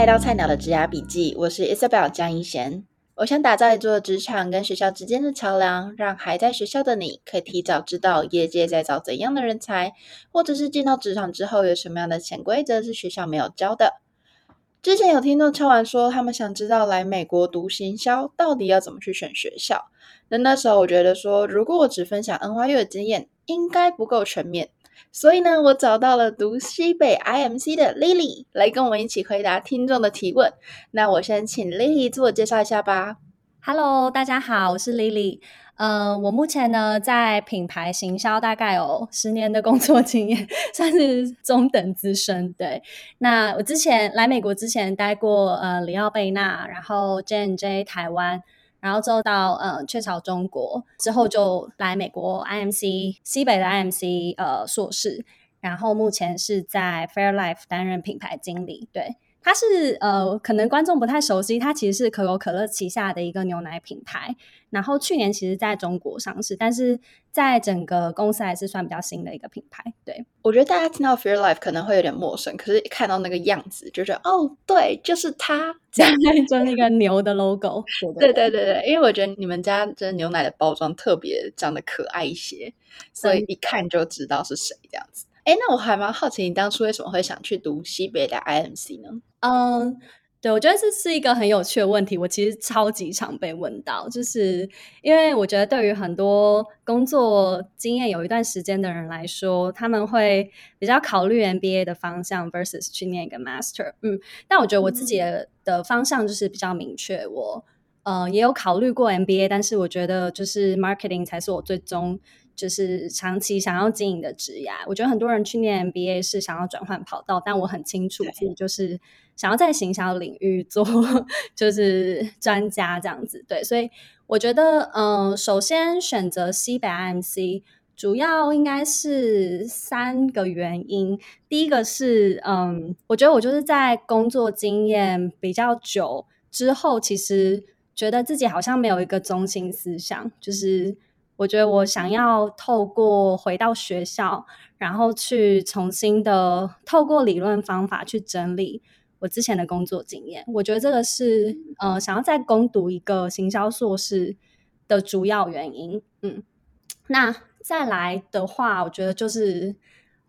来到菜鸟的职涯笔记，我是 Isabel 江一贤。我想打造一座职场跟学校之间的桥梁，让还在学校的你可以提早知道业界在找怎样的人才，或者是进到职场之后有什么样的潜规则是学校没有教的。之前有听众敲完说，他们想知道来美国读行销到底要怎么去选学校。那那时候我觉得说，如果我只分享 NYU 的经验，应该不够全面。所以呢，我找到了读西北 IMC 的 Lily 来跟我们一起回答听众的提问。那我先请 Lily 自我介绍一下吧。Hello，大家好，我是 Lily。呃，我目前呢在品牌行销大概有十年的工作经验，算是中等资深。对，那我之前来美国之前待过呃里奥贝纳，然后 J&J 台湾。然后之后到呃雀巢中国之后就来美国 IMC 西北的 IMC 呃硕士，然后目前是在 Fairlife 担任品牌经理，对。它是呃，可能观众不太熟悉，它其实是可口可乐旗下的一个牛奶品牌。然后去年其实在中国上市，但是在整个公司还是算比较新的一个品牌。对，我觉得大家听到 Fairlife 可能会有点陌生，可是一看到那个样子，就觉得哦，对，就是它，这样就那个牛的 logo。对对对对，因为我觉得你们家这牛奶的包装特别长得可爱一些，所以一看就知道是谁这样子。哎，那我还蛮好奇，你当初为什么会想去读西北的 IMC 呢？嗯，对，我觉得这是一个很有趣的问题。我其实超级常被问到，就是因为我觉得对于很多工作经验有一段时间的人来说，他们会比较考虑 MBA 的方向 versus 去念一个 Master。嗯，但我觉得我自己的方向就是比较明确。我呃也有考虑过 MBA，但是我觉得就是 Marketing 才是我最终。就是长期想要经营的职涯，我觉得很多人去念 MBA 是想要转换跑道，但我很清楚自己就是想要在行销领域做 就是专家这样子。对，所以我觉得，嗯、呃，首先选择西北 IMC 主要应该是三个原因。第一个是，嗯，我觉得我就是在工作经验比较久之后，其实觉得自己好像没有一个中心思想，就是。我觉得我想要透过回到学校，然后去重新的透过理论方法去整理我之前的工作经验。我觉得这个是呃想要再攻读一个行销硕士的主要原因。嗯，那再来的话，我觉得就是。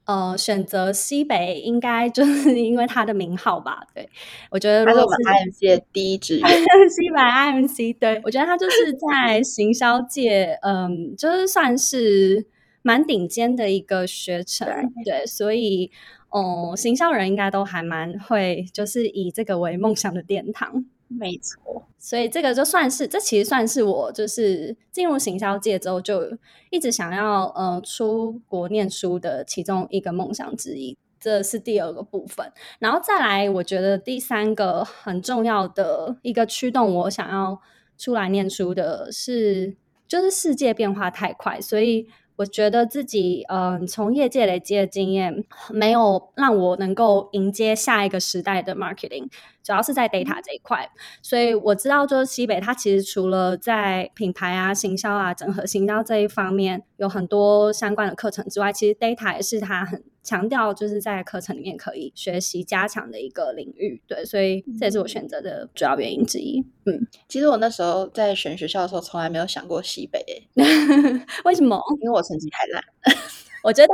呃，选择西北应该就是 因为它的名号吧？对，我觉得如果是，是我们 IMC 的第一志愿 西北 IMC，对，我觉得它就是在行销界，嗯，就是算是蛮顶尖的一个学程，对，对，所以，哦、嗯，行销人应该都还蛮会，就是以这个为梦想的殿堂。没错，所以这个就算是，这其实算是我就是进入行销界之后就一直想要呃出国念书的其中一个梦想之一，这是第二个部分。然后再来，我觉得第三个很重要的一个驱动我想要出来念书的是，就是世界变化太快，所以。我觉得自己嗯，从业界累积的经验没有让我能够迎接下一个时代的 marketing，主要是在 data 这一块。所以我知道，就是西北它其实除了在品牌啊、行销啊、整合行销这一方面有很多相关的课程之外，其实 data 也是它很强调，就是在课程里面可以学习加强的一个领域。对，所以这也是我选择的主要原因之一。嗯，其实我那时候在选学校的时候，从来没有想过西北。为什么？因为我。成绩太烂，我觉得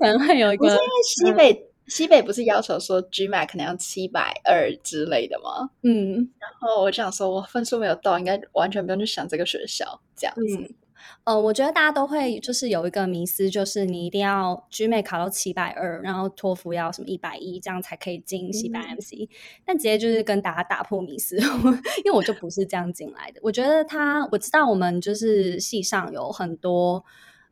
可能会有一 个。因为西北、嗯、西北不是要求说 GMAT 可能要七百二之类的吗？嗯，然后我就想说，我分数没有到，应该完全不用去想这个学校这样子。嗯，呃，我觉得大家都会就是有一个迷思，就是你一定要 GMAT 考到七百二，然后托福要什么一百一，这样才可以进西北 IMC。但直接就是跟大家打破迷思，因为我就不是这样进来的。我觉得他，我知道我们就是系上有很多。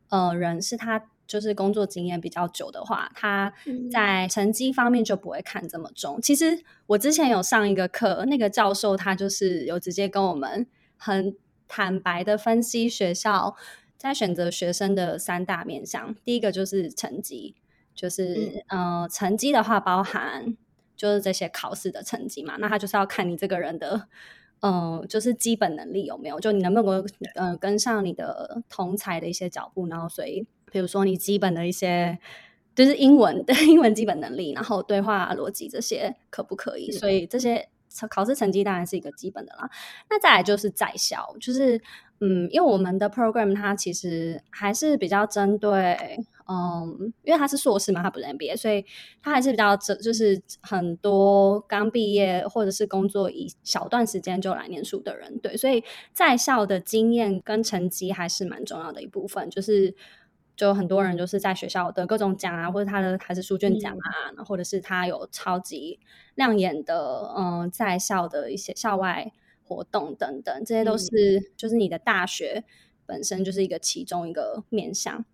呃，人是他就是工作经验比较久的话，他在成绩方面就不会看这么重。其实我之前有上一个课，那个教授他就是有直接跟我们很坦白的分析学校在选择学生的三大面向。第一个就是成绩，就是、嗯、呃，成绩的话包含就是这些考试的成绩嘛，那他就是要看你这个人的。嗯、呃，就是基本能力有没有？就你能不能够呃跟上你的同才的一些脚步？然后，所以比如说你基本的一些就是英文的 英文基本能力，然后对话逻辑这些可不可以？所以这些考试成绩当然是一个基本的啦。那再来就是在校，就是嗯，因为我们的 program 它其实还是比较针对。嗯，因为他是硕士嘛，他不是 MBA，所以他还是比较这就是很多刚毕业或者是工作一小段时间就来念书的人，对，所以在校的经验跟成绩还是蛮重要的一部分。就是就很多人就是在学校的各种奖啊，或者他的还是书卷奖啊，嗯、或者是他有超级亮眼的嗯在校的一些校外活动等等，这些都是、嗯、就是你的大学本身就是一个其中一个面向。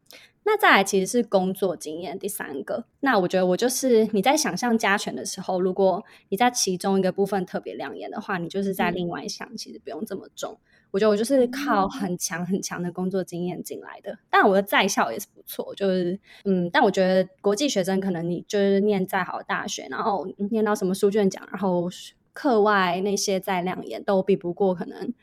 那再来其实是工作经验，第三个。那我觉得我就是你在想象加权的时候，如果你在其中一个部分特别亮眼的话，你就是在另外一项其实不用这么重。嗯、我觉得我就是靠很强很强的工作经验进来的，但我的在校也是不错。就是嗯，但我觉得国际学生可能你就是念再好的大学，然后念到什么书卷奖，然后课外那些再亮眼都比不过可能。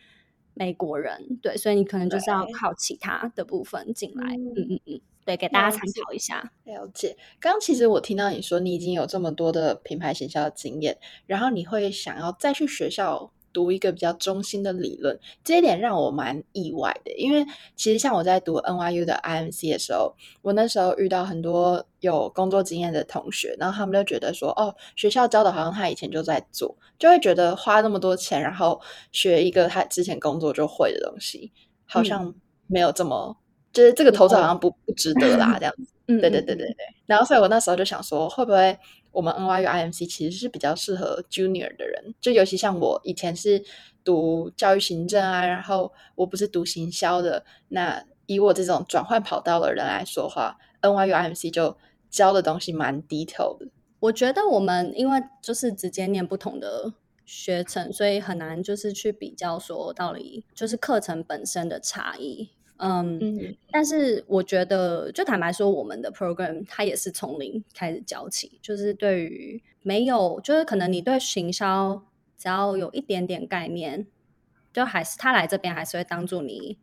美国人对，所以你可能就是要靠其他的部分进来，嗯嗯嗯，对，给大家参考一下。了解。刚刚其实我听到你说你已经有这么多的品牌行销的经验，然后你会想要再去学校。读一个比较中心的理论，这一点让我蛮意外的。因为其实像我在读 NYU 的 IMC 的时候，我那时候遇到很多有工作经验的同学，然后他们就觉得说：“哦，学校教的好像他以前就在做，就会觉得花那么多钱，然后学一个他之前工作就会的东西，好像没有这么，嗯、就是这个投资好像不不值得啦，这样子。”对对对对对。然后所以我那时候就想说，会不会？我们 NYU IMC 其实是比较适合 Junior 的人，就尤其像我以前是读教育行政啊，然后我不是读行销的，那以我这种转换跑道的人来说的话，NYU IMC 就教的东西蛮 detail 的。我觉得我们因为就是直接念不同的学程，所以很难就是去比较说到底就是课程本身的差异。Um, 嗯，但是我觉得，就坦白说，我们的 program 它也是从零开始教起，就是对于没有，就是可能你对行销只要有一点点概念，就还是他来这边还是会当做你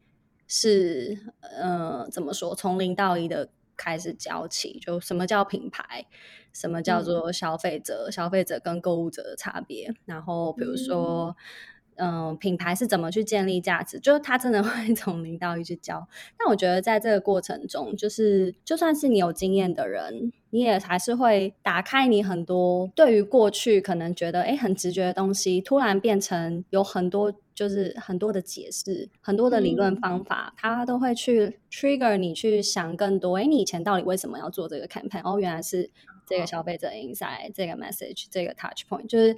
是，呃，怎么说，从零到一的开始教起，就什么叫品牌，什么叫做消费者，嗯、消费者跟购物者的差别，然后比如说。嗯嗯、呃，品牌是怎么去建立价值？就是他真的会 从零到一去教。但我觉得在这个过程中，就是就算是你有经验的人，你也还是会打开你很多对于过去可能觉得诶很直觉的东西，突然变成有很多就是很多的解释，很多的理论方法，他、嗯、都会去 trigger 你去想更多。诶，你以前到底为什么要做这个 campaign？哦，原来是这个消费者 insight，这个 message，这个 touch point，就是。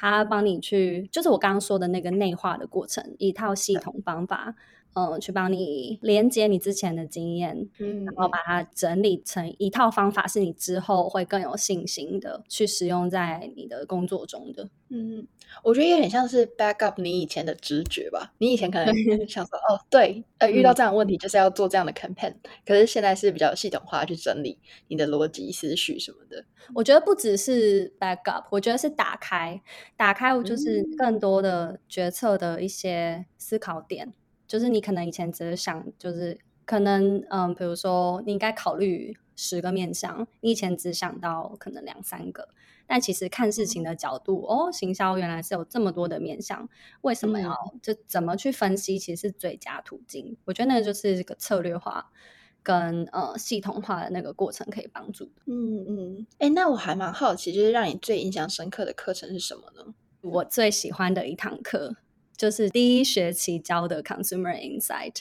他帮你去，就是我刚刚说的那个内化的过程，一套系统方法，嗯、呃，去帮你连接你之前的经验，嗯，然后把它整理成一套方法，是你之后会更有信心的去使用在你的工作中的。嗯，我觉得有点像是 back up 你以前的直觉吧。你以前可能 想说，哦，对，呃，遇到这样的问题就是要做这样的 campaign，嗯，可是现在是比较系统化去整理你的逻辑思绪什么的。我觉得不只是 back up，我觉得是打开，打开就是更多的决策的一些思考点。嗯、就是你可能以前只是想，就是可能嗯，比如说你应该考虑十个面向，你以前只想到可能两三个。但其实看事情的角度，嗯、哦，行销原来是有这么多的面向，为什么要、嗯、就怎么去分析，其实是最佳途径。我觉得那个就是这个策略化跟呃系统化的那个过程可以帮助的。嗯嗯，哎、嗯，那我还蛮好奇，就是让你最印象深刻的课程是什么呢？我最喜欢的一堂课就是第一学期教的 Consumer Insight。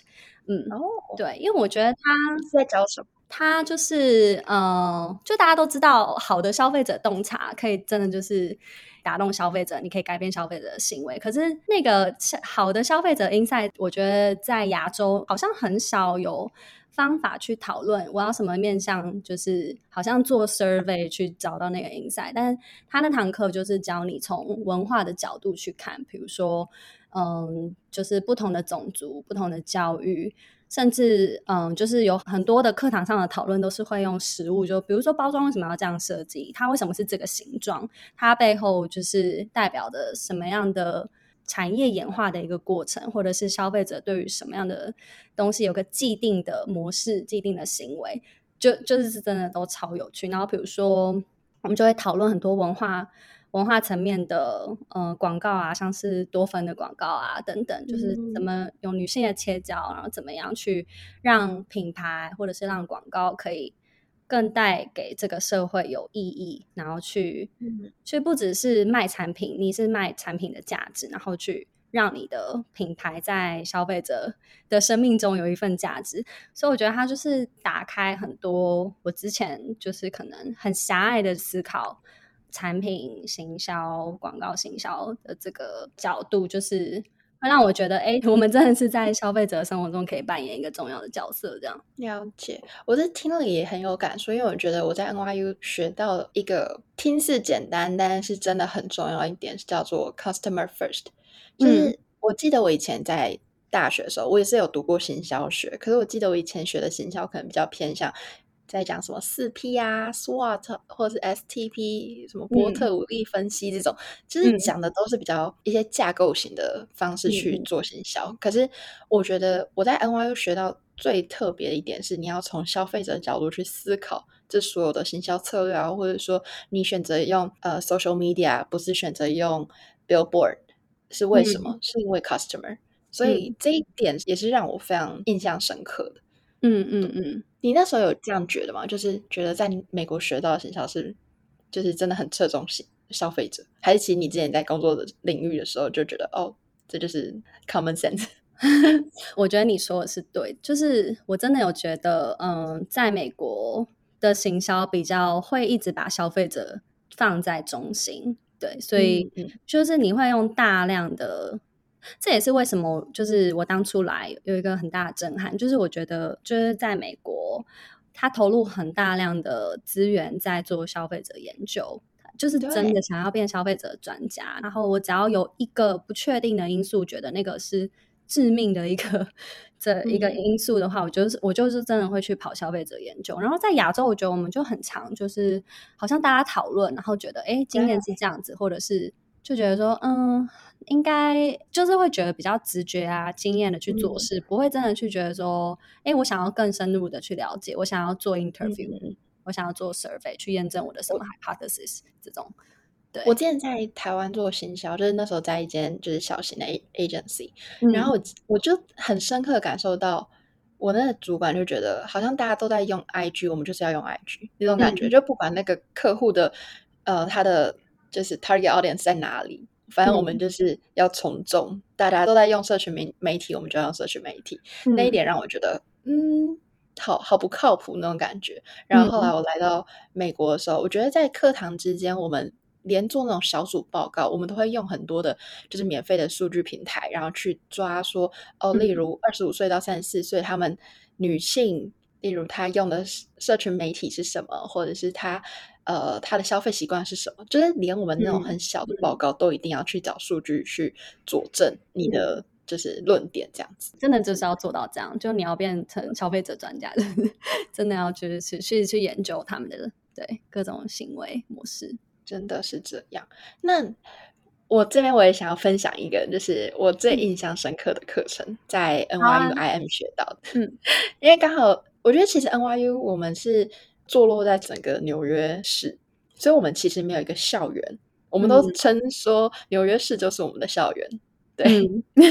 嗯，哦，对，因为我觉得他是在教什么？他就是，呃，就大家都知道，好的消费者洞察可以真的就是打动消费者，你可以改变消费者的行为。可是那个好的消费者 insight，我觉得在亚洲好像很少有方法去讨论我要什么面向，就是好像做 survey 去找到那个 insight。但是他那堂课就是教你从文化的角度去看，比如说，嗯，就是不同的种族、不同的教育。甚至，嗯，就是有很多的课堂上的讨论都是会用实物，就比如说包装为什么要这样设计，它为什么是这个形状，它背后就是代表的什么样的产业演化的一个过程，或者是消费者对于什么样的东西有个既定的模式、既定的行为。就就是真的都超有趣。然后比如说，我们就会讨论很多文化。文化层面的呃广告啊，像是多芬的广告啊等等，就是怎么用女性的切角，然后怎么样去让品牌或者是让广告可以更带给这个社会有意义，然后去去不只是卖产品，你是卖产品的价值，然后去让你的品牌在消费者的生命中有一份价值。所以我觉得它就是打开很多我之前就是可能很狭隘的思考。产品行销、广告行销的这个角度，就是会让我觉得，哎，我们真的是在消费者生活中可以扮演一个重要的角色。这样了解，我是听了也很有感触，因为我觉得我在 NYU 学到一个听似简单，但是真的很重要一点，是叫做 customer first。就是我记得我以前在大学的时候，我也是有读过行销学，可是我记得我以前学的行销可能比较偏向。在讲什么四 P 啊，SWOT 或者是 STP，什么波特五力分析这种，嗯、就是讲的都是比较一些架构型的方式去做行销。嗯、可是我觉得我在 NYU 学到最特别的一点是，你要从消费者的角度去思考这所有的行销策略啊，或者说你选择用呃 social media，不是选择用 billboard，是为什么？嗯、是因为 customer。所以这一点也是让我非常印象深刻的。嗯嗯嗯。你那时候有这样觉得吗？就是觉得在美国学到的行销是，就是真的很侧重消费者，还是其实你之前在工作的领域的时候就觉得，哦，这就是 common sense。我觉得你说的是对，就是我真的有觉得，嗯，在美国的行销比较会一直把消费者放在中心，对，所以就是你会用大量的。这也是为什么，就是我当初来有一个很大的震撼，就是我觉得就是在美国，他投入很大量的资源在做消费者研究，就是真的想要变消费者专家。然后我只要有一个不确定的因素，觉得那个是致命的一个 这一个因素的话，我就是我就是真的会去跑消费者研究。然后在亚洲，我觉得我们就很常，就是好像大家讨论，然后觉得哎，经验是这样子，或者是就觉得说嗯。应该就是会觉得比较直觉啊，经验的去做事，嗯、不会真的去觉得说，哎，我想要更深入的去了解，我想要做 interview，、嗯、我想要做 survey 去验证我的什么 hypothesis 我这种。对，我之前在台湾做行销，就是那时候在一间就是小型的 agency，、嗯、然后我我就很深刻感受到，我那个主管就觉得好像大家都在用 IG，我们就是要用 IG 那种感觉，嗯、就不管那个客户的呃他的就是 target audience 在哪里。反正我们就是要从众，嗯、大家都在用社群媒媒体，我们就要用社群媒体。嗯、那一点让我觉得，嗯，好好不靠谱那种感觉。然后后来我来到美国的时候，嗯、我觉得在课堂之间，我们连做那种小组报告，我们都会用很多的，就是免费的数据平台，然后去抓说，哦，例如二十五岁到三十四岁，他们女性，例如她用的社群媒体是什么，或者是她。呃，他的消费习惯是什么？就是连我们那种很小的报告，都一定要去找数据去佐证你的就是论点，这样子。真的就是要做到这样，就你要变成消费者专家，真的要去去去去研究他们的对各种行为模式，真的是这样。那我这边我也想要分享一个，就是我最印象深刻的课程，嗯、在 NYU IM 学到的。嗯，因为刚好我觉得其实 NYU 我们是。坐落在整个纽约市，所以我们其实没有一个校园，我们都称说纽约市就是我们的校园，嗯、对，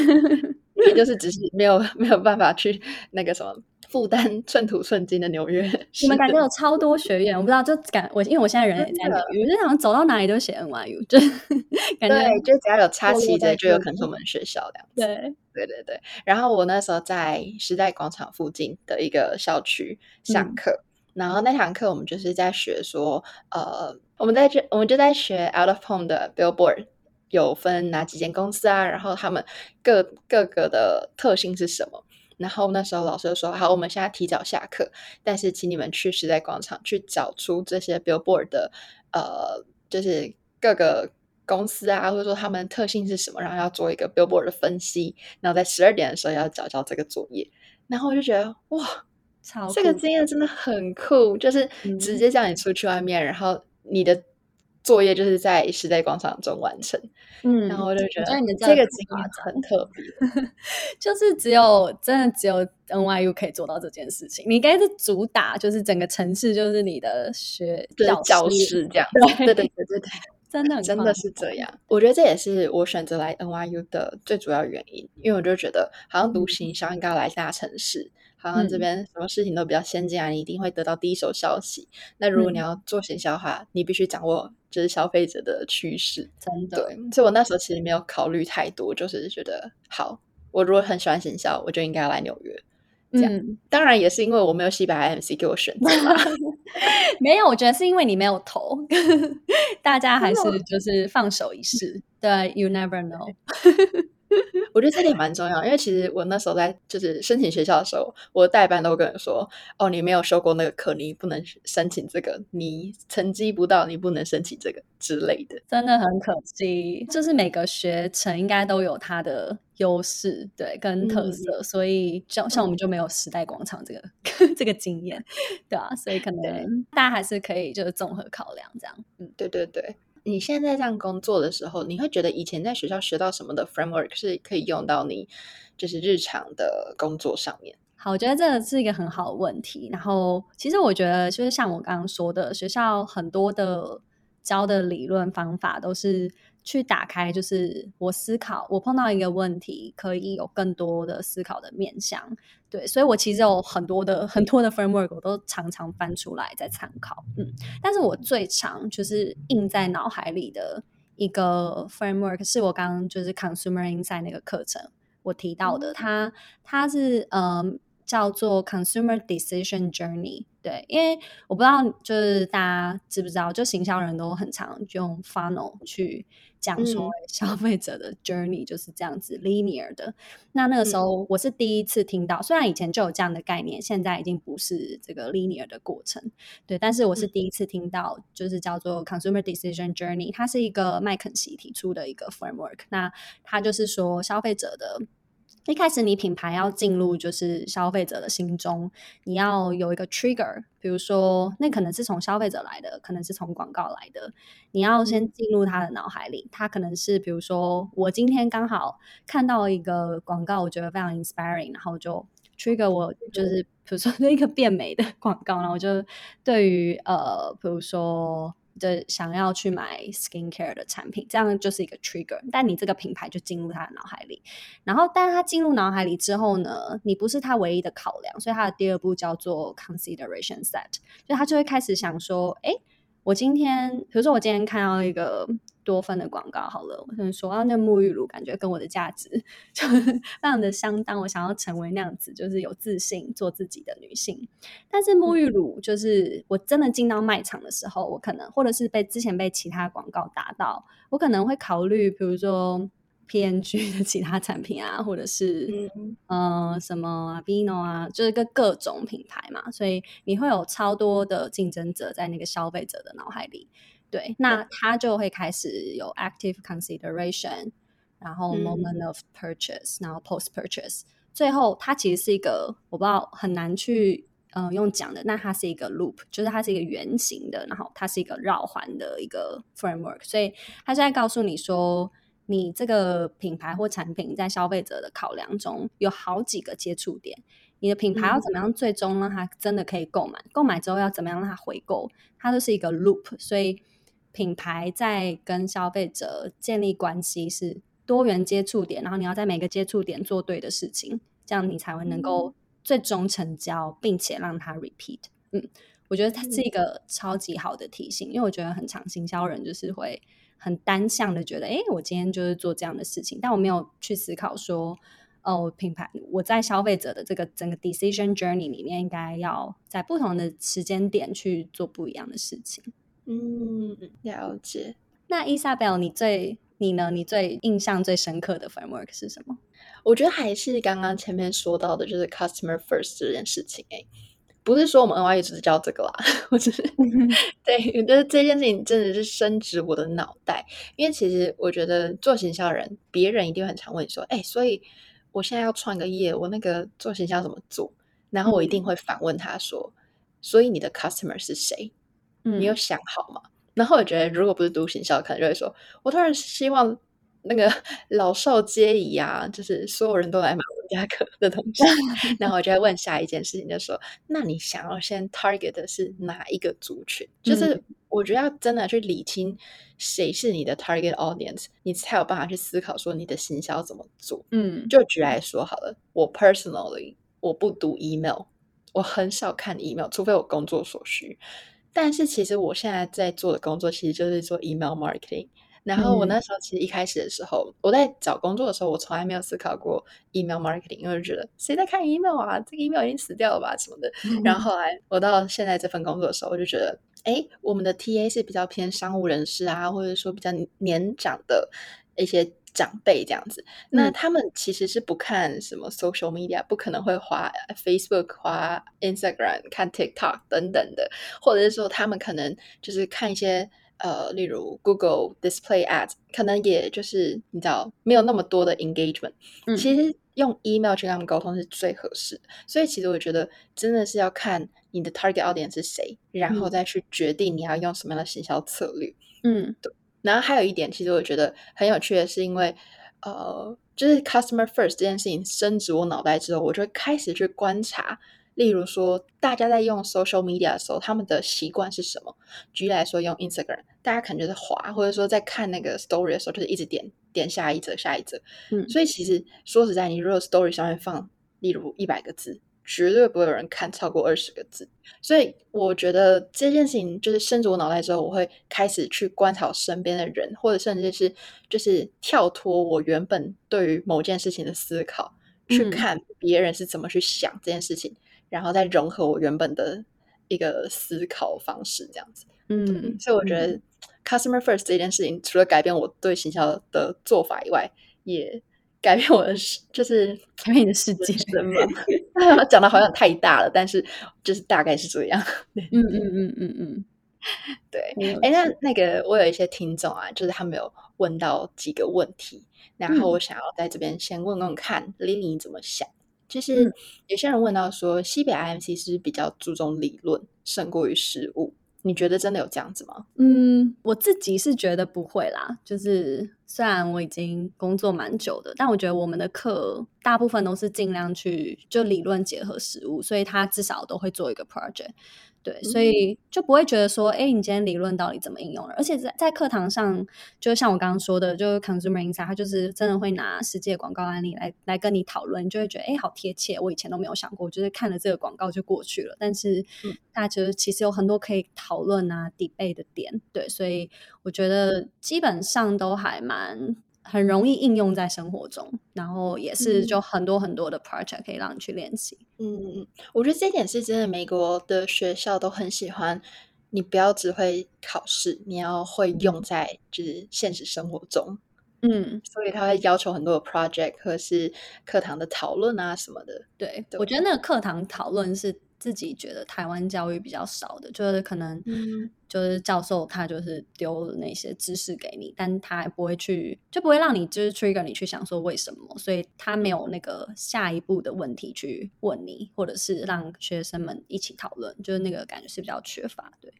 也就是只是没有 没有办法去那个什么负担寸土寸金的纽约。你们感觉有超多学院，我不知道，就感我因为我现在人也在纽约，我就想走到哪里都写 NYU，就感觉对，就只要有插旗的就有可能是我们学校这样子。对对对对。然后我那时候在时代广场附近的一个校区上课。嗯然后那堂课我们就是在学说，呃，我们在这我们就在学 out of home 的 billboard 有分哪几间公司啊，然后他们各各个的特性是什么。然后那时候老师就说，好，我们现在提早下课，但是请你们去时代广场去找出这些 billboard 的，呃，就是各个公司啊，或者说他们特性是什么，然后要做一个 billboard 的分析，然后在十二点的时候要交交这个作业。然后我就觉得，哇！这个经验真的很酷，就是直接叫你出去外面，嗯、然后你的作业就是在时代广场中完成。嗯，然后我就觉得这个经历很特别，就是只有真的只有 NYU 可以做到这件事情。你应该是主打，就是整个城市就是你的学教教室这样。对对对对对。真的真的是这样，我觉得这也是我选择来 NYU 的最主要原因，因为我就觉得好像读行销应该要来大城市，好像这边什么事情都比较先进啊，你一定会得到第一手消息。那如果你要做行销的话，你必须掌握就是消费者的趋势。真的，对，所以我那时候其实没有考虑太多，就是觉得好，我如果很喜欢行销，我就应该要来纽约。这样，嗯、当然也是因为我没有西北 IMC 给我选择，没有，我觉得是因为你没有投，大家还是就是放手一试，对，You never know。我觉得这点蛮重要，因为其实我那时候在就是申请学校的时候，我的代班都跟人说：“哦，你没有修过那个课，你不能申请这个；你成绩不到，你不能申请这个之类的。”真的很可惜，就是每个学程应该都有它的优势，对，跟特色，嗯、所以像像我们就没有时代广场这个、嗯、这个经验，对啊，所以可能大家还是可以就是综合考量这样。嗯，对对对。你现在这样工作的时候，你会觉得以前在学校学到什么的 framework 是可以用到你就是日常的工作上面？好，我觉得这是一个很好的问题。然后，其实我觉得就是像我刚刚说的，学校很多的教的理论方法都是。去打开，就是我思考，我碰到一个问题，可以有更多的思考的面向。对，所以我其实有很多的很多的 framework，我都常常翻出来在参考。嗯，但是我最常就是印在脑海里的一个 framework，是我刚刚就是 consumer insight 那个课程我提到的，它它是嗯。叫做 Consumer Decision Journey，对，因为我不知道，就是大家知不知道，就行销人都很常用 funnel 去讲说 消费者的 journey 就是这样子 linear 的。那那个时候我是第一次听到，虽然以前就有这样的概念，现在已经不是这个 linear 的过程，对，但是我是第一次听到，就是叫做 Consumer Decision Journey，它是一个麦肯锡提出的一个 framework，那它就是说消费者的。一开始，你品牌要进入就是消费者的心中，你要有一个 trigger，比如说那可能是从消费者来的，可能是从广告来的，你要先进入他的脑海里。他可能是比如说，我今天刚好看到一个广告，我觉得非常 inspiring，然后就 trigger 我，就是比如说那个变美的 广告，然后我就对于呃，比如说。的想要去买 skincare 的产品，这样就是一个 trigger。但你这个品牌就进入他的脑海里，然后，但他进入脑海里之后呢，你不是他唯一的考量，所以他的第二步叫做 consideration set，就他就会开始想说，哎。我今天，比如说我今天看到一个多芬的广告，好了，我可能说啊，那沐浴乳感觉跟我的价值 就非常的相当，我想要成为那样子，就是有自信做自己的女性。但是沐浴乳就是我真的进到卖场的时候，我可能或者是被之前被其他广告打到，我可能会考虑，比如说。PNG 的其他产品啊，或者是嗯、呃、什么 Aveeno 啊，就是个各种品牌嘛，所以你会有超多的竞争者在那个消费者的脑海里，对，那他就会开始有 active consideration，然后 moment of purchase，、嗯、然后 post purchase，最后它其实是一个我不知道很难去嗯、呃、用讲的，那它是一个 loop，就是它是一个圆形的，然后它是一个绕环的一个 framework，所以它现在告诉你说。你这个品牌或产品在消费者的考量中有好几个接触点，你的品牌要怎么样最终让他真的可以购买？购买之后要怎么样让他回购？它都是一个 loop，所以品牌在跟消费者建立关系是多元接触点，然后你要在每个接触点做对的事情，这样你才会能够最终成交，并且让他 repeat。嗯，我觉得它是一个超级好的提醒，因为我觉得很常行销人就是会。很单向的觉得，哎，我今天就是做这样的事情，但我没有去思考说，哦，品牌我在消费者的这个整个 decision journey 里面，应该要在不同的时间点去做不一样的事情。嗯，了解。那 Isabel，你最你呢？你最印象最深刻的 framework 是什么？我觉得还是刚刚前面说到的，就是 customer first 这件事情。哎。不是说我们 NYU 只是教这个啦，我只是 对，我觉得这件事情真的是深植我的脑袋。因为其实我觉得做行销人，别人一定会很常问说：“哎，所以我现在要创个业，我那个做行销怎么做？”然后我一定会反问他说：“所以你的 customer 是谁？你有想好吗？”然后我觉得，如果不是读行销，可能就会说，我突然希望那个 老少皆宜啊，就是所有人都来买我家课的东西。然后我就会问下一件事情，就说，那你想要先 target 的是哪一个族群？就是我觉得要真的去理清谁是你的 target audience，你才有办法去思考说你的行销怎么做。嗯，就举来说好了，我 personally 我不读 email，我很少看 email，除非我工作所需。但是其实我现在在做的工作其实就是做 email marketing。然后我那时候其实一开始的时候，嗯、我在找工作的时候，我从来没有思考过 email marketing，因为我觉得谁在看 email 啊？这个 email 已经死掉了吧什么的。嗯、然后后来我到现在这份工作的时候，我就觉得，哎，我们的 TA 是比较偏商务人士啊，或者说比较年长的一些。长辈这样子，那他们其实是不看什么 social media，不可能会花 Facebook、滑 Instagram、看 TikTok 等等的，或者是说他们可能就是看一些呃，例如 Google Display Ads，可能也就是你知道没有那么多的 engagement。嗯，其实用 email 去跟他们沟通是最合适的。所以其实我觉得真的是要看你的 target audience 是谁，然后再去决定你要用什么样的行销策略。嗯，对。然后还有一点，其实我觉得很有趣的是，因为呃，就是 customer first 这件事情深植我脑袋之后，我就会开始去观察，例如说大家在用 social media 的时候，他们的习惯是什么？举例来说，用 Instagram，大家可能就是滑，或者说在看那个 story 的时候，就是一直点点下一则下一则。嗯，所以其实说实在，你如果 story 上面放，例如一百个字。绝对不会有人看超过二十个字，所以我觉得这件事情就是深入我脑袋之后，我会开始去观察身边的人，或者甚至是就是跳脱我原本对于某件事情的思考，嗯、去看别人是怎么去想这件事情，然后再融合我原本的一个思考方式，这样子。嗯，所以我觉得 customer first 这件事情，除了改变我对行销的做法以外，也。改变我的世，就是 改变你的世界，什么？讲的好像太大了，但是就是大概是这样。嗯嗯嗯嗯嗯，对。哎，那那个我有一些听众啊，就是他们有问到几个问题，然后我想要在这边先问问看，Lily 你怎么想？就是有些人问到说，西北 IMC 是比较注重理论胜过于实务。你觉得真的有这样子吗？嗯，我自己是觉得不会啦。就是虽然我已经工作蛮久的，但我觉得我们的课大部分都是尽量去就理论结合实物，所以他至少都会做一个 project。对，所以就不会觉得说，哎、欸，你今天理论到底怎么应用了？而且在在课堂上，就像我刚刚说的，就是 consumer insight，他就是真的会拿世界广告案例来来跟你讨论，你就会觉得，哎、欸，好贴切，我以前都没有想过，就是看了这个广告就过去了。但是，大家觉得其实有很多可以讨论啊、debate 的点，对，所以我觉得基本上都还蛮。很容易应用在生活中，然后也是就很多很多的 project 可以让你去练习。嗯嗯嗯，我觉得这点是真的，美国的学校都很喜欢你，不要只会考试，你要会用在就是现实生活中。嗯，所以他会要求很多的 project 或是课堂的讨论啊什么的。对，对我觉得那个课堂讨论是。自己觉得台湾教育比较少的，就是可能就是教授他就是丢了那些知识给你，但他还不会去，就不会让你就是 trigger 你去想说为什么，所以他没有那个下一步的问题去问你，或者是让学生们一起讨论，就是那个感觉是比较缺乏。对，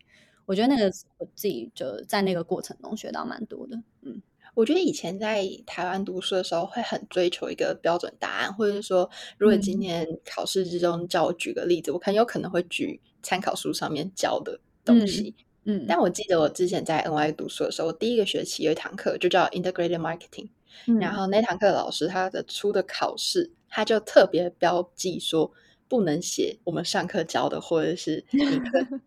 我觉得那个我自己就在那个过程中学到蛮多的，嗯。我觉得以前在台湾读书的时候，会很追求一个标准答案，或者是说，如果今天考试之中叫我举个例子，嗯、我很有可能会举参考书上面教的东西。嗯，嗯，但我记得我之前在 NYU 读书的时候，我第一个学期有一堂课就叫 Integrated Marketing，、嗯、然后那堂课老师他的出的考试，他就特别标记说。不能写我们上课教的，或者是你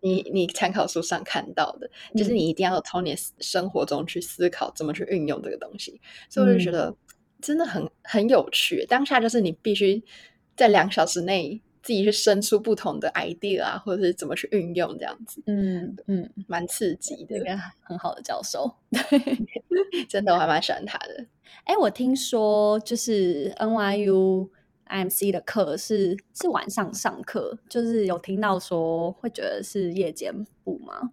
你你参考书上看到的，就是你一定要从你生活中去思考怎么去运用这个东西。所以我就觉得真的很很有趣。当下就是你必须在两小时内自己去生出不同的 idea 啊，或者是怎么去运用这样子。嗯嗯，蛮刺激的，一个很好的教授。对，真的我还蛮喜欢他的。哎，我听说就是 NYU。IMC 的课是是晚上上课，就是有听到说会觉得是夜间部吗？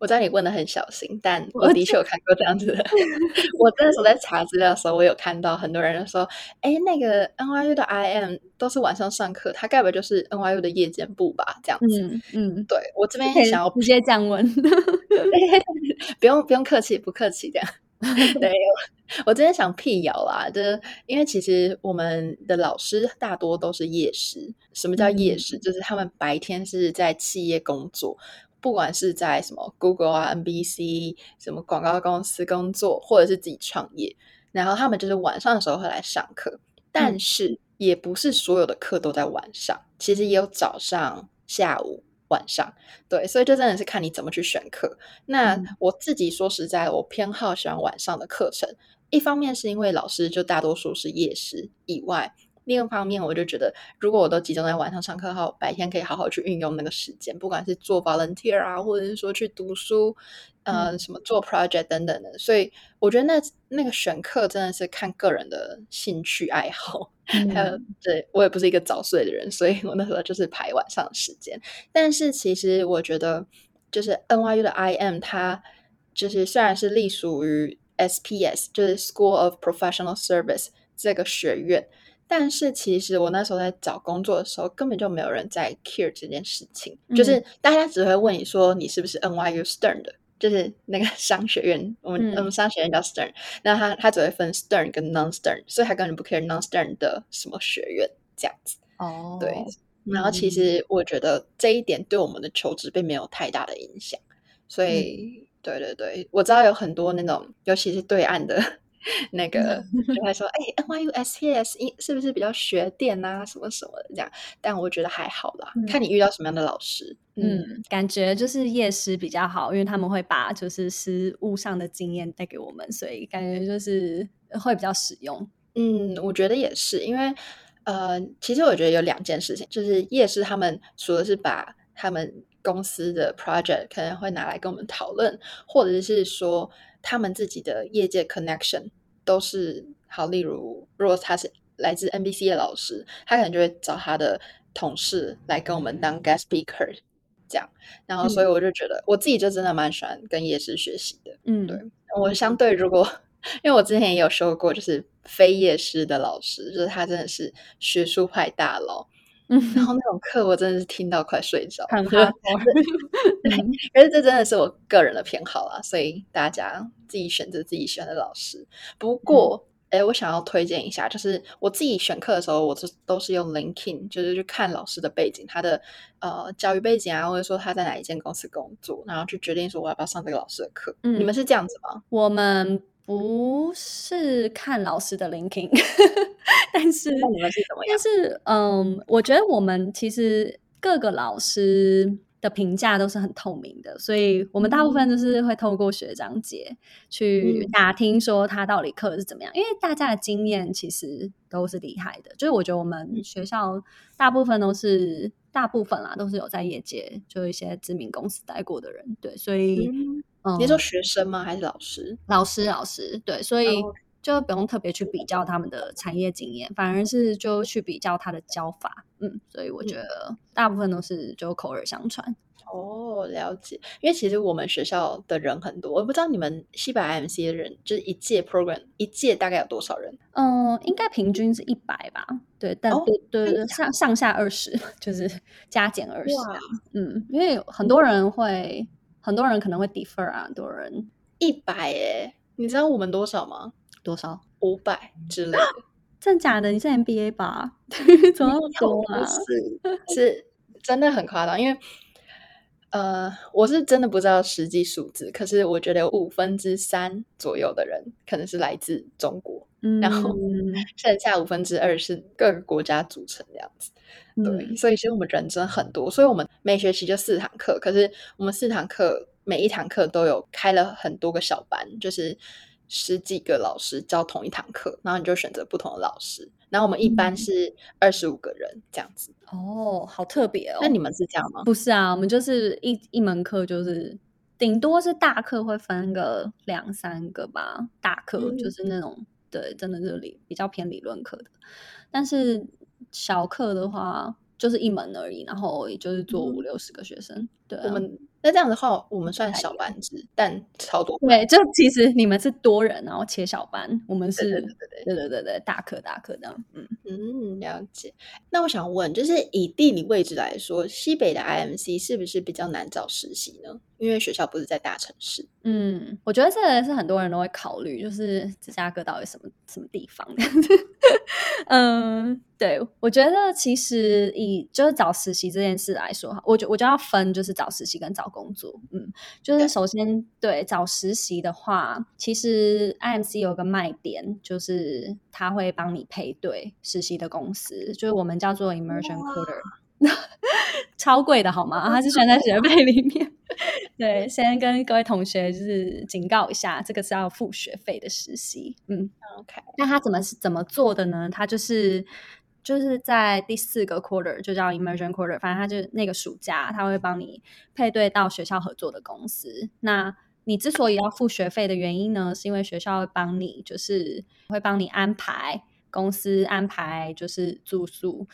我知道你问的很小心，但我的确有看过这样子的。我那时候在查资料的时候，我有看到很多人说：“哎，那个 NYU 的 IM 都是晚上上课，他该不会就是 NYU 的夜间部吧？”这样子。嗯，嗯对我这边想要直接这样问，不用不用客气，不客气这样。对，我今天想辟谣啦，就是因为其实我们的老师大多都是夜师。什么叫夜师？嗯、就是他们白天是在企业工作，不管是在什么 Google 啊、NBC 什么广告公司工作，或者是自己创业，然后他们就是晚上的时候会来上课。但是也不是所有的课都在晚上，其实也有早上、下午。晚上，对，所以就真的是看你怎么去选课。那我自己说实在，我偏好喜欢晚上的课程。一方面是因为老师就大多数是夜师以外，另一方面我就觉得，如果我都集中在晚上上课后，白天可以好好去运用那个时间，不管是做 volunteer 啊，或者是说去读书。呃，什么做 project 等等的，所以我觉得那那个选课真的是看个人的兴趣爱好，嗯、还有对我也不是一个早睡的人，所以我那时候就是排晚上的时间。但是其实我觉得，就是 NYU 的 IM 它就是虽然是隶属于 SPS，就是 School of Professional Service 这个学院，但是其实我那时候在找工作的时候，根本就没有人在 care 这件事情，嗯、就是大家只会问你说你是不是 NYU Stern 的。就是那个 商学院，我们、嗯、我们商学院叫 Stern，那他他只会分 Stern 跟 Non-Stern，所以他根本不 care Non-Stern 的什么学院这样子。哦，对。然后其实我觉得这一点对我们的求职并没有太大的影响，所以、嗯、对对对，我知道有很多那种，尤其是对岸的。那个就会说，哎、欸、，NYU SPS 是不是比较学电啊，什么什么的这样？但我觉得还好啦，嗯、看你遇到什么样的老师。嗯，嗯，感觉就是夜师比较好，因为他们会把就是实务上的经验带给我们，所以感觉就是会比较实用。嗯，我觉得也是，因为呃，其实我觉得有两件事情，就是夜师他们除了是把他们公司的 project 可能会拿来跟我们讨论，或者是说。他们自己的业界 connection 都是好，例如，如果他是来自 NBC 的老师，他可能就会找他的同事来跟我们当 guest speaker，这样。然后，所以我就觉得，我自己就真的蛮喜欢跟夜师学习的。嗯，对。我相对如果，因为我之前也有说过，就是非夜师的老师，就是他真的是学术派大佬。嗯，然后那种课我真的是听到快睡着，很哈，可是这真的是我个人的偏好啊，所以大家自己选择自己喜欢的老师。不过，哎、嗯，我想要推荐一下，就是我自己选课的时候，我是都是用 LinkedIn，就是去看老师的背景，他的呃教育背景啊，或者说他在哪一间公司工作，然后去决定说我要不要上这个老师的课。嗯，你们是这样子吗？我们。不是看老师的 LinkedIn，但是那你们是怎么样？但是嗯，我觉得我们其实各个老师的评价都是很透明的，所以我们大部分都是会透过学长姐去打听说他到底课是怎么样，因为大家的经验其实都是厉害的。就是我觉得我们学校大部分都是大部分啦，都是有在业界就一些知名公司待过的人，对，所以。嗯你说学生吗？还是老师？老师，老师，对，所以就不用特别去比较他们的产业经验，反而是就去比较他的教法。嗯，所以我觉得大部分都是就口耳相传。哦，了解。因为其实我们学校的人很多，我不知道你们西北 IMC 的人，就是一届 program 一届大概有多少人？嗯，应该平均是一百吧。对，但对对对，上上下二十，就是加减二十。嗯，因为很多人会。很多人可能会 defer 啊，很多人一百诶，你知道我们多少吗？多少？五百之类的。真假的？你是 MBA 吧？怎么那么多啊？是是，真的很夸张。因为呃，我是真的不知道实际数字，可是我觉得有五分之三左右的人可能是来自中国，嗯、然后剩下五分之二是各个国家组成这样子。对，嗯、所以其实我们人真的很多，所以我们每学期就四堂课，可是我们四堂课每一堂课都有开了很多个小班，就是十几个老师教同一堂课，然后你就选择不同的老师，然后我们一般是二十五个人这样子。哦，好特别哦！那你们是这样吗？不是啊，我们就是一一门课就是顶多是大课会分个两三个吧，大课就是那种、嗯、对，真的是理比较偏理论课的，但是。小课的话就是一门而已，然后也就是做五六十个学生。对、啊，我们那这样的话我们算小班制，但超多。对，就其实你们是多人，然后切小班，我们是，对对对对对，大课大课这样。嗯嗯，了解。那我想问，就是以地理位置来说，西北的 IMC 是不是比较难找实习呢？因为学校不是在大城市。嗯，我觉得这个是很多人都会考虑，就是芝加哥到底什么什么地方。嗯，对，我觉得其实以，就是找实习这件事来说，我觉我就要分，就是找实习跟找工。作。嗯，就是首先对，对找实习的话，其实 IMC 有个卖点，就是他会帮你配对实习的公司，就是我们叫做 Immersion Quarter。超贵的好吗？它是算在学费里面。对，先跟各位同学就是警告一下，这个是要付学费的实习。嗯，OK。那他怎么是怎么做的呢？他就是就是在第四个 quarter 就叫 immersion quarter，反正他就那个暑假他会帮你配对到学校合作的公司。那你之所以要付学费的原因呢，是因为学校会帮你，就是会帮你安排公司安排就是住宿。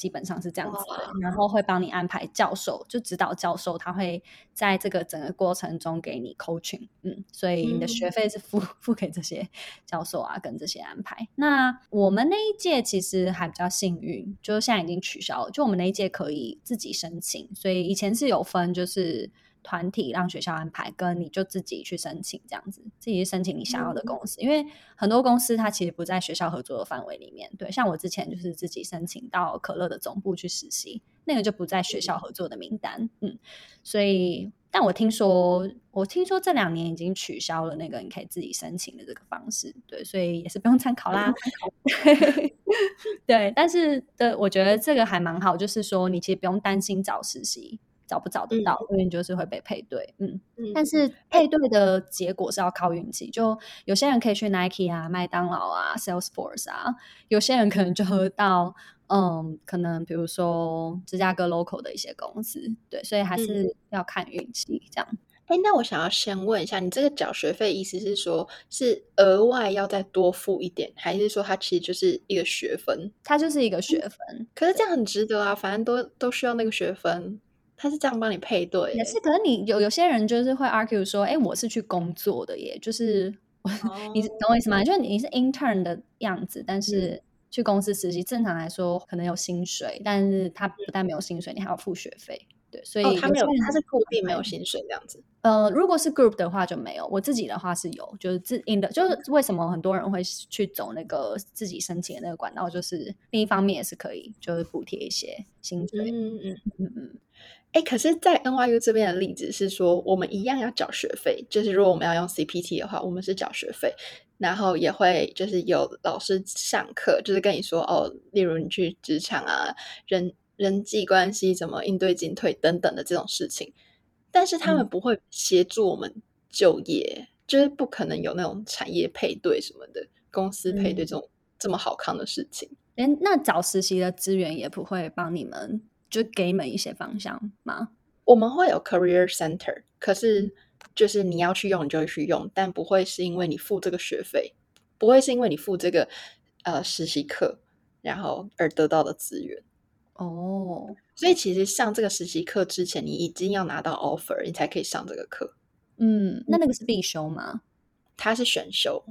基本上是这样子的，然后会帮你安排教授，就指导教授，他会在这个整个过程中给你 coaching，嗯，所以你的学费是付、嗯、付给这些教授啊，跟这些安排。那我们那一届其实还比较幸运，就现在已经取消了，就我们那一届可以自己申请，所以以前是有分，就是。团体让学校安排，跟你就自己去申请这样子，自己去申请你想要的公司。嗯、因为很多公司它其实不在学校合作的范围里面。对，像我之前就是自己申请到可乐的总部去实习，那个就不在学校合作的名单。嗯，所以，但我听说，我听说这两年已经取消了那个你可以自己申请的这个方式。对，所以也是不用参考啦。对，但是的，我觉得这个还蛮好，就是说你其实不用担心找实习。找不找得到，因为就是会被配对，嗯，嗯，但是配对的结果是要靠运气。就有些人可以去 Nike 啊、麦当劳啊、Salesforce 啊，有些人可能就会到，嗯，可能比如说芝加哥 local 的一些公司，对，所以还是要看运气这样。哎、嗯，那我想要先问一下，你这个缴学费意思是说，是额外要再多付一点，还是说它其实就是一个学分？它就是一个学分，嗯、可是这样很值得啊，反正都都需要那个学分。他是这样帮你配对，也是。可是你有有些人就是会 argue 说，哎，我是去工作的耶，就是、oh. 你懂我意思吗？就是你是 intern 的样子，但是去公司实习，正常来说可能有薪水，但是他不但没有薪水，你还要付学费。对，所以、oh, 他没有，他是固定没有薪水这样子。呃，如果是 group 的话就没有，我自己的话是有，就是自 in 的，就是为什么很多人会去走那个自己申请的那个管道，就是另一方面也是可以，就是补贴一些薪水。嗯嗯嗯嗯。哎，可是，在 NYU 这边的例子是说，我们一样要缴学费。就是如果我们要用 CPT 的话，我们是缴学费，然后也会就是有老师上课，就是跟你说哦，例如你去职场啊，人人际关系怎么应对进退等等的这种事情。但是他们不会协助我们就业，嗯、就是不可能有那种产业配对什么的，公司配对这种、嗯、这么好康的事情。哎，那找实习的资源也不会帮你们。就给你们一些方向吗？我们会有 career center，可是就是你要去用，你就会去用，但不会是因为你付这个学费，不会是因为你付这个呃实习课，然后而得到的资源。哦，所以其实上这个实习课之前，你已经要拿到 offer，你才可以上这个课。嗯，那那个是必修吗？它是选修。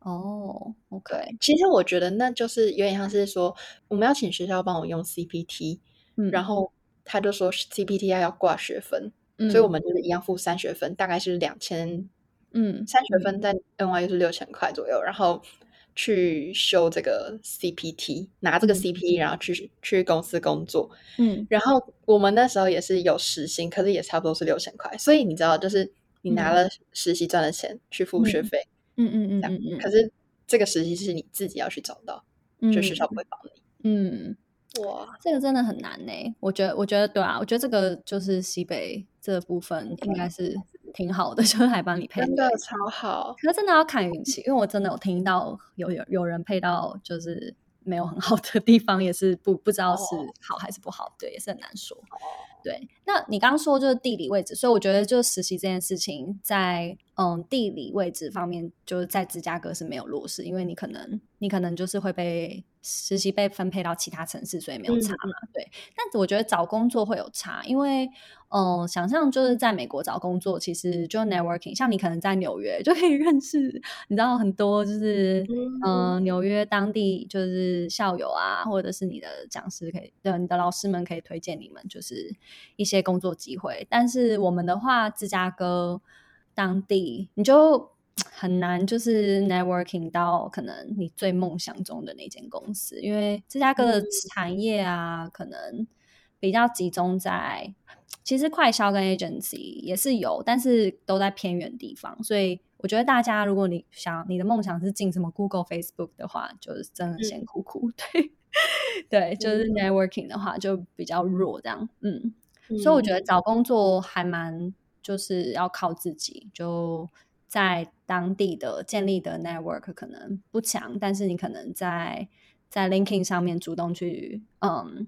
哦，OK。其实我觉得那就是有点像是说，我们要请学校帮我用 CPT。嗯、然后他就说 CPTI 要挂学分，嗯、所以我们就是一样付三学分，大概是两千，嗯，三学分在 NYU 是六千块左右，然后去修这个 CPT，拿这个 CPT，然后去去公司工作，嗯，然后我们那时候也是有时薪，可是也差不多是六千块，所以你知道，就是你拿了实习赚的钱去付学费，嗯嗯嗯，嗯，可是这个实习是你自己要去找到，就学校不会帮你，嗯。哇，这个真的很难呢。我觉得，我觉得对啊，我觉得这个就是西北这部分应该是挺好的，就是还帮你配，真的超好。可是真的要看运气，因为我真的有听到有有有人配到就是没有很好的地方，也是不不知道是好还是不好，对，也是很难说。对，那你刚刚说就是地理位置，所以我觉得就实习这件事情在嗯，地理位置方面就是在芝加哥是没有落实，因为你可能你可能就是会被实习被分配到其他城市，所以没有差嘛。嗯、对，但我觉得找工作会有差，因为嗯，想象就是在美国找工作，其实就 networking，像你可能在纽约就可以 认识，你知道很多就是嗯，纽约当地就是校友啊，或者是你的讲师可以，对，你的老师们可以推荐你们就是一些工作机会。但是我们的话，芝加哥。当地你就 很难，就是 networking 到可能你最梦想中的那间公司，因为芝加哥的产业啊，嗯、可能比较集中在，其实快销跟 agency 也是有，但是都在偏远地方，所以我觉得大家如果你想你的梦想是进什么 Google、Facebook 的话，就是真的先苦苦，对对，就是 networking 的话就比较弱这样，嗯，嗯，所以我觉得找工作还蛮。就是要靠自己，就在当地的建立的 network 可能不强，但是你可能在在 LinkedIn 上面主动去，嗯，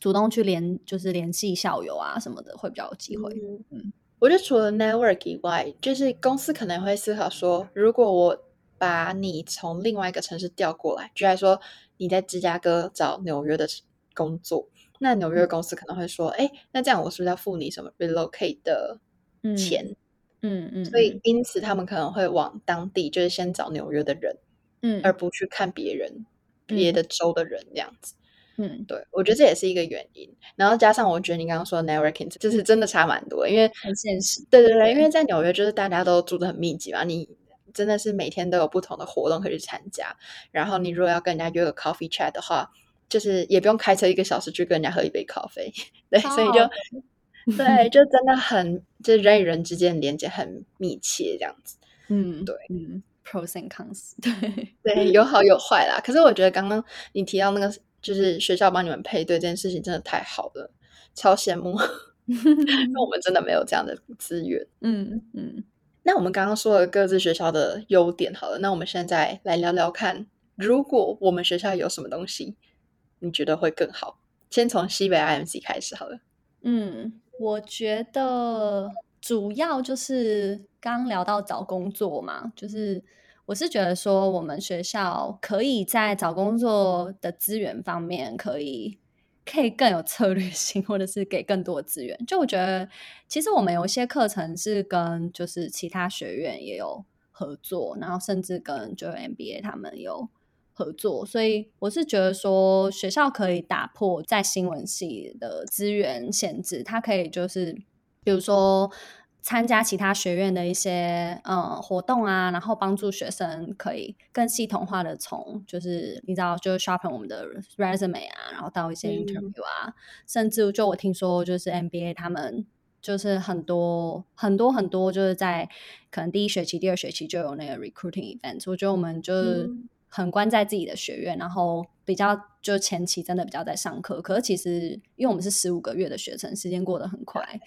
主动去联，就是联系校友啊什么的，会比较有机会。嗯，嗯，我觉得除了 network 以外，就是公司可能会思考说，如果我把你从另外一个城市调过来，就来说你在芝加哥找纽约的工作，那纽约公司可能会说，哎、嗯，那这样我是不是要付你什么 relocate 的？钱，嗯嗯，所以因此他们可能会往当地，就是先找纽约的人，嗯，而不去看别人、嗯、别的州的人这样子，嗯，对，我觉得这也是一个原因。然后加上我觉得你刚刚说的 networking 就是真的差蛮多，因为很现实，对对对，因为在纽约就是大家都住的很密集嘛，你真的是每天都有不同的活动可以去参加。然后你如果要跟人家约个 coffee chat 的话，就是也不用开车一个小时去跟人家喝一杯咖啡，对，所以就。对，就真的很，就人与人之间的连接很密切，这样子。嗯，对，嗯，pros and cons，对对，有好有坏啦。可是我觉得刚刚你提到那个，就是学校帮你们配对这件事情，真的太好了，超羡慕。因为我们真的没有这样的资源。嗯嗯。那我们刚刚说了各自学校的优点，好了，那我们现在来聊聊看，如果我们学校有什么东西，你觉得会更好？先从西北 IMC 开始好了。嗯。我觉得主要就是刚聊到找工作嘛，就是我是觉得说我们学校可以在找工作的资源方面可以可以更有策略性，或者是给更多资源。就我觉得其实我们有一些课程是跟就是其他学院也有合作，然后甚至跟就 MBA 他们有。合作，所以我是觉得说学校可以打破在新闻系的资源限制，它可以就是比如说参加其他学院的一些呃活动啊，然后帮助学生可以更系统化的从就是你知道就 sharpen 我们的 resume 啊，然后到一些 interview 啊，嗯、甚至就我听说就是 MBA 他们就是很多很多很多就是在可能第一学期、第二学期就有那个 recruiting event，我觉得我们就是。嗯很关在自己的学院，然后比较就前期真的比较在上课。可是其实因为我们是十五个月的学程，时间过得很快，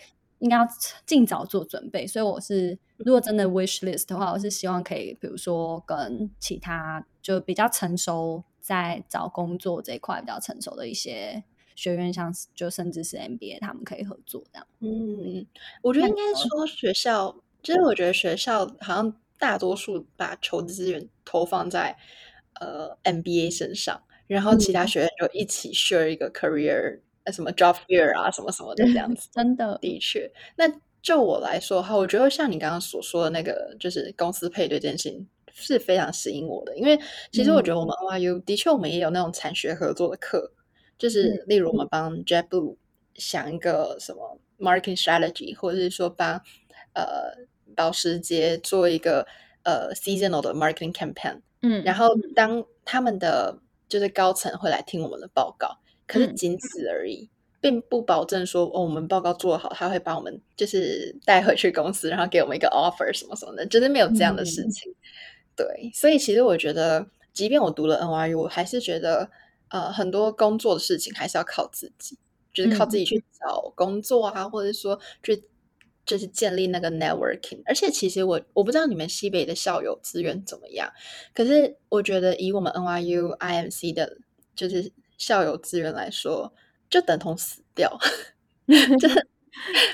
应该要尽早做准备。所以我是如果真的 wish list 的话，我是希望可以，比如说跟其他就比较成熟在找工作这一块比较成熟的一些学院，像就甚至是 MBA，他们可以合作这样。嗯，我觉得应该说学校，其实我觉得学校好像大多数把求职资源投放在。呃，MBA 身上，然后其他学院就一起 share 一个 career，什么 job fair 啊，什么什么的这样子。真的，的确。那就我来说哈，我觉得像你刚刚所说的那个，就是公司配对这件事情是非常吸引我的。因为其实我觉得我们 OYU、嗯、的确，我们也有那种产学合作的课，就是例如我们帮 JetBlue 想一个什么 marketing strategy，或者是说帮呃保时捷做一个呃 seasonal 的 marketing campaign。嗯，然后当他们的就是高层会来听我们的报告，可是仅此而已，并不保证说哦，我们报告做好，他会把我们就是带回去公司，然后给我们一个 offer 什么什么的，就是没有这样的事情。嗯、对，所以其实我觉得，即便我读了 NYU，我还是觉得呃，很多工作的事情还是要靠自己，就是靠自己去找工作啊，嗯、或者说去。就是建立那个 networking，而且其实我我不知道你们西北的校友资源怎么样，可是我觉得以我们 NYU IMC 的，就是校友资源来说，就等同死掉，就是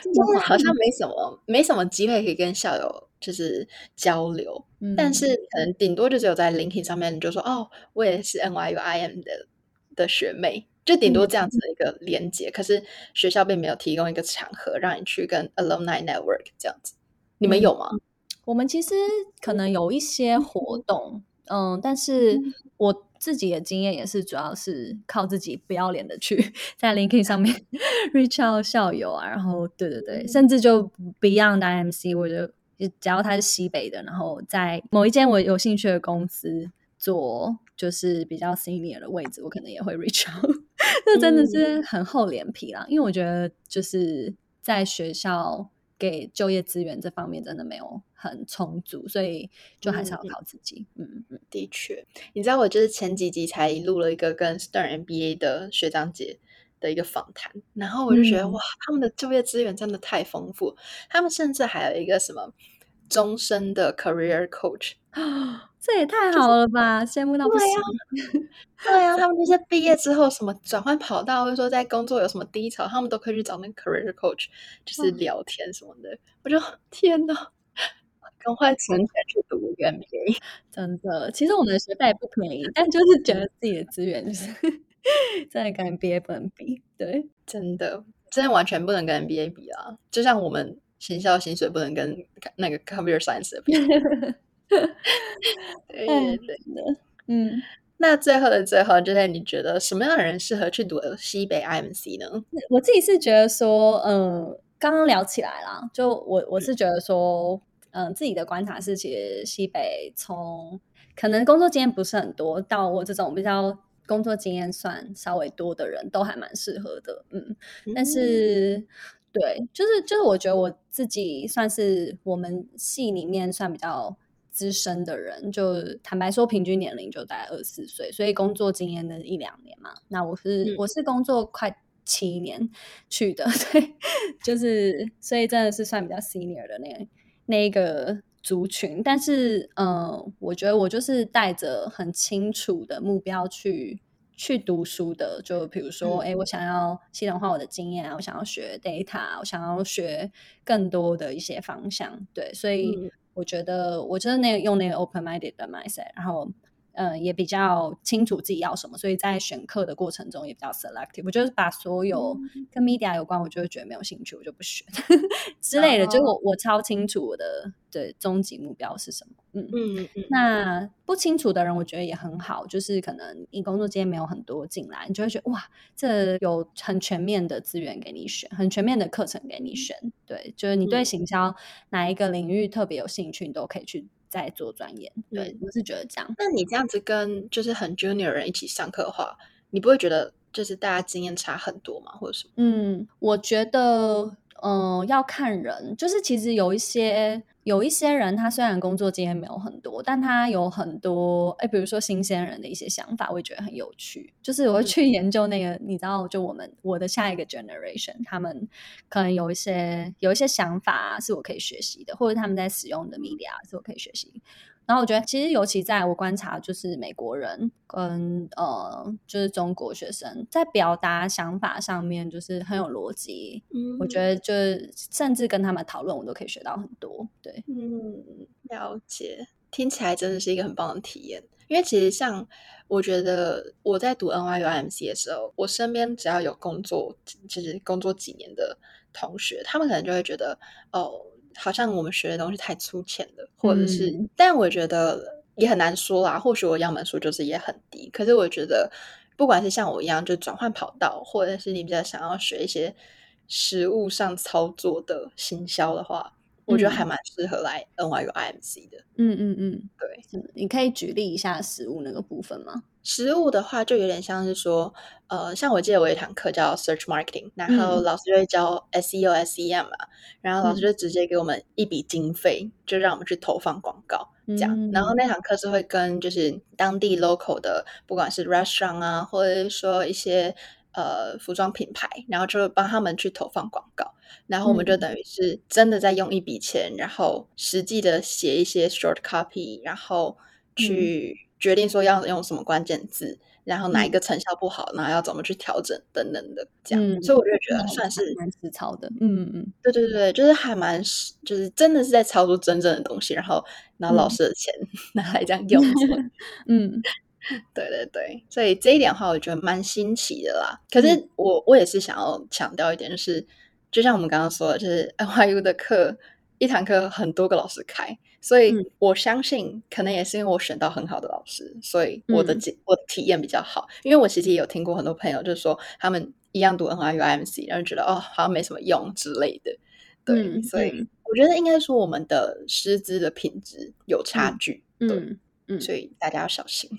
就是好像没什么没什么机会可以跟校友就是交流，嗯、但是可能顶多就只有在 LinkedIn 上面，你就说哦，我也是 NYU IM 的的学妹，就顶多这样子的一个连接。嗯、可是学校并没有提供一个场合让你去跟 Alumni Network 这样子，你们有吗？嗯、我们其实可能有一些活动，嗯，嗯，但是我自己的经验也是主要是靠自己不要脸的去在 LinkedIn 上面 reach out 校友啊，然后对对对，嗯、甚至就 Beyond IMC，我就。只要他是西北的，然后在某一间我有兴趣的公司做，就是比较 senior 的位置，我可能也会 reach out。那真的是很厚脸皮啦，嗯、因为我觉得就是在学校给就业资源这方面真的没有很充足，所以就还是要靠自己。嗯嗯，的确，你知道我就是前几集才录了一个跟 Stern MBA 的学长姐的一个访谈，然后我就觉得、嗯、哇，他们的就业资源真的太丰富，他们甚至还有一个什么终身的 career coach，这也太好了吧，就是、羡慕到不行。对呀、啊，他们这些毕业之后什么转换跑道，或者说在工作有什么低潮，他们都可以去找那个 career coach，就是聊天什么的。嗯、我就 天哪，赶快存钱去读 MBA，真的。其实我们的学费也不便宜，但就是觉得自己的资源就是。真的跟 MBA 不能比，对，真的，真的完全不能跟 MBA 比啊！就像我们行销薪水不能跟那个 Computer Science 比。对对对的，嗯。那最后的最后，就是你觉得什么样的人适合去读西北 IMC 呢？我自己是觉得说，嗯，刚刚聊起来啦，就我我是觉得说，嗯，自己的观察是，其实西北从可能工作经验不是很多，到我这种比较。工作经验算稍微多的人都还蛮适合的，嗯，但是、嗯、对，就是就是我觉得我自己算是我们系里面算比较资深的人，就坦白说，平均年龄就大概二十四岁，所以工作经验的一两年嘛。那我是、嗯、我是工作快七年去的，对，就是所以真的是算比较 senior 的那那一个。族群，但是，嗯、呃，我觉得我就是带着很清楚的目标去去读书的。就比如说，哎、嗯，我想要系统化我的经验啊，我想要学 data，我想要学更多的一些方向。对，所以我觉得我就是那个用那个 open-minded 的 mindset，然后。嗯，也比较清楚自己要什么，所以在选课的过程中也比较 selective。我就是把所有跟 media 有关，我就会觉得没有兴趣，我就不选 之类的。就我我超清楚我的对终极目标是什么。嗯嗯嗯。那不清楚的人，我觉得也很好，就是可能你工作经验没有很多进来，你就会觉得哇，这有很全面的资源给你选，很全面的课程给你选。对，就是你对行销哪一个领域特别有兴趣，你都可以去。在做专业，对，我是觉得这样。那你这样子跟就是很 junior 的人一起上课的话，你不会觉得就是大家经验差很多吗？或者什么？嗯，我觉得，嗯、呃，要看人，就是其实有一些。有一些人，他虽然工作经验没有很多，但他有很多，哎，比如说新鲜人的一些想法，我也觉得很有趣。就是我会去研究那个，嗯、你知道，就我们我的下一个 generation，他们可能有一些有一些想法是我可以学习的，或者他们在使用的 media 是我可以学习。然后我觉得，其实尤其在我观察，就是美国人跟呃，就是中国学生在表达想法上面，就是很有逻辑。嗯，我觉得就是甚至跟他们讨论，我都可以学到很多。对，嗯，了解，听起来真的是一个很棒的体验。因为其实像我觉得我在读 NYU IMC 的时候，我身边只要有工作，就是工作几年的同学，他们可能就会觉得哦。好像我们学的东西太粗浅了，或者是，嗯、但我觉得也很难说啦。或许我样本数就是也很低，可是我觉得，不管是像我一样就转换跑道，或者是你比较想要学一些实物上操作的行销的话，嗯、我觉得还蛮适合来 NYU IMC 的。嗯嗯嗯，对，你可以举例一下实物那个部分吗？实物的话，就有点像是说，呃，像我记得我有一堂课叫 Search Marketing，然后老师就会教 SEO、SEM 嘛，然后老师就直接给我们一笔经费，嗯、就让我们去投放广告，这样。嗯、然后那堂课是会跟就是当地 local 的，不管是 restaurant 啊，或者是说一些呃服装品牌，然后就帮他们去投放广告，然后我们就等于是真的在用一笔钱，然后实际的写一些 short copy，然后去。嗯决定说要用什么关键字，然后哪一个成效不好，然后要怎么去调整等等的这样。嗯、所以我就觉得算是蛮实操的。嗯嗯嗯，对对对，就是还蛮就是真的是在操作真正的东西，然后拿老师的钱、嗯、拿来这样用。嗯。对对对，所以这一点的话，我觉得蛮新奇的啦。可是我我也是想要强调一点，就是就像我们刚刚说的，就是 NYU 的课一堂课很多个老师开，所以我相信可能也是因为我选到很好的老师，所以我的体我的体验比较好。因为我其实也有听过很多朋友就是说，他们一样读 NYU IMC，然后觉得哦好像没什么用之类的。对，嗯、所以我觉得应该说我们的师资的品质有差距。嗯。对所以大家要小心。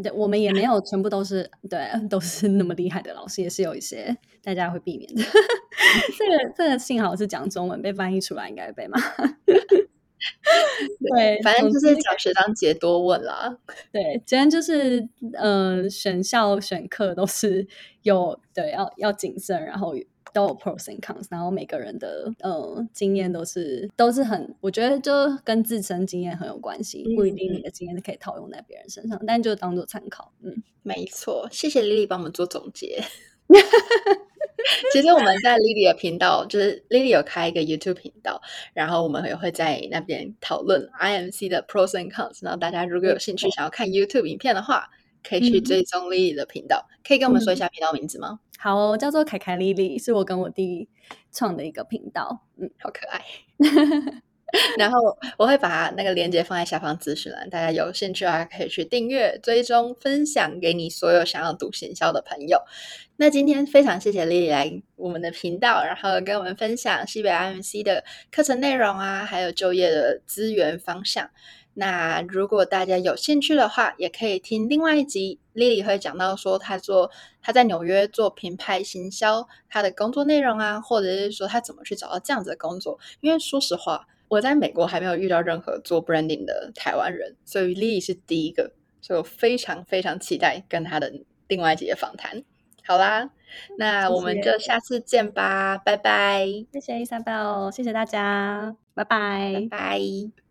对，我们也没 有全部都是对，都是那么厉害的老师，也是有一些大家会避免的。这个这个幸好是讲中文，被翻译出来应该被骂。对，反正就是找学长姐多问啦。对，今天就是嗯、呃，选校选课都是有对，要要谨慎，然后。都有 pros and cons，然后每个人的呃经验都是都是很，我觉得就跟自身经验很有关系，不一定你的经验可以套用在别人身上，嗯、但就当做参考。嗯，没错，谢谢 Lily 帮我们做总结。其实我们在 Lily 的频道，就是 Lily 有开一个 YouTube 频道，然后我们也会在那边讨论 IMC 的 pros and cons。然后大家如果有兴趣想要看 YouTube 影片的话，可以去追踪 Lily 的频道。嗯、可以跟我们说一下频道名字吗？好，哦叫做凯凯莉莉，是我跟我弟创的一个频道，嗯，好可爱。然后我会把那个链接放在下方资讯栏，大家有兴趣的话可以去订阅、追踪、分享给你所有想要读行销的朋友。那今天非常谢谢莉莉来我们的频道，然后跟我们分享西北 M C 的课程内容啊，还有就业的资源方向。那如果大家有兴趣的话，也可以听另外一集，Lily 会讲到说他做他在纽约做品牌行销，他的工作内容啊，或者是说他怎么去找到这样子的工作。因为说实话，我在美国还没有遇到任何做 branding 的台湾人，所以 Lily 是第一个，所以我非常非常期待跟他的另外一集的访谈。好啦，那我们就下次见吧，谢谢拜拜。谢谢 Isabel，谢谢大家，拜拜，拜拜。